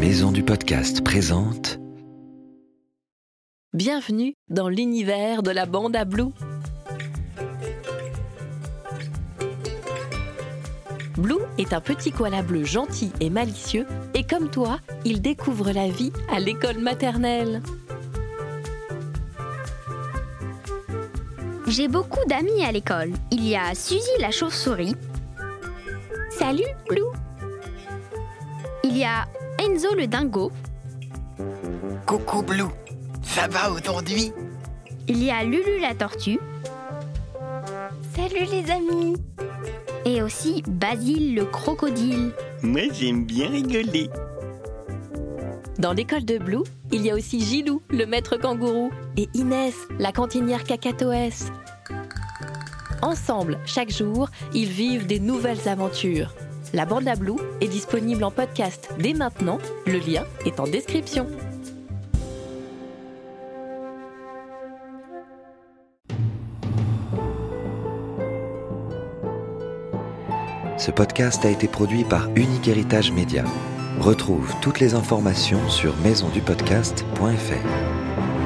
Maison du Podcast présente Bienvenue dans l'univers de la bande à Blue. Blue est un petit koala bleu gentil et malicieux et comme toi, il découvre la vie à l'école maternelle. J'ai beaucoup d'amis à l'école. Il y a Suzy la chauve-souris. Salut, Blue. Il y a Enzo le dingo. Coucou Blue, ça va aujourd'hui? Il y a Lulu la tortue. Salut les amis. Et aussi Basile le crocodile. Moi, j'aime bien rigoler. Dans l'école de Blue, il y a aussi Gilou, le maître kangourou, et Inès, la cantinière cacatoès. Ensemble, chaque jour, ils vivent des nouvelles aventures. La bande à Blue est disponible en podcast dès maintenant. Le lien est en description. Ce podcast a été produit par Unique Héritage Média. Retrouve toutes les informations sur maisondupodcast.fr.